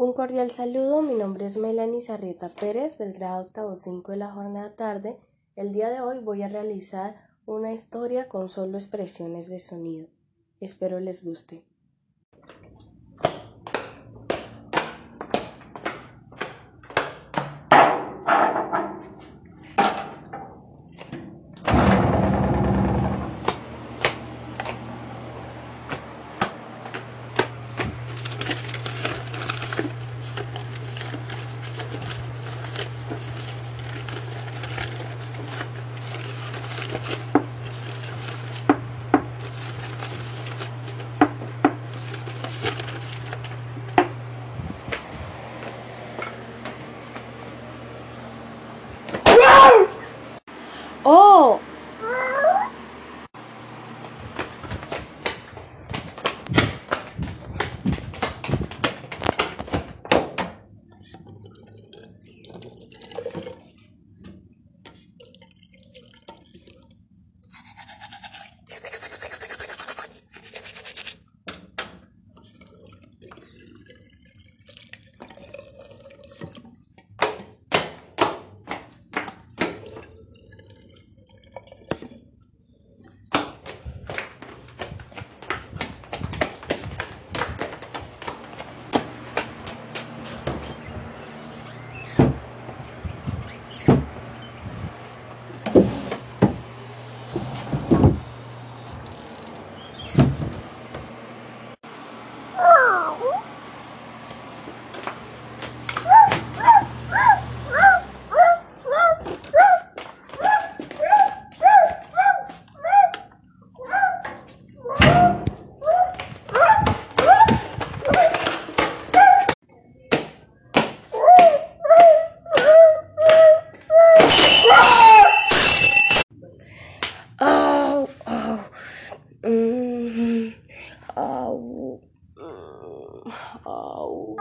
Un cordial saludo, mi nombre es Melanie Sarrieta Pérez del grado octavo 5 de la jornada tarde. El día de hoy voy a realizar una historia con solo expresiones de sonido. Espero les guste. ¡Oh! Au, au, mm, au, mm, au.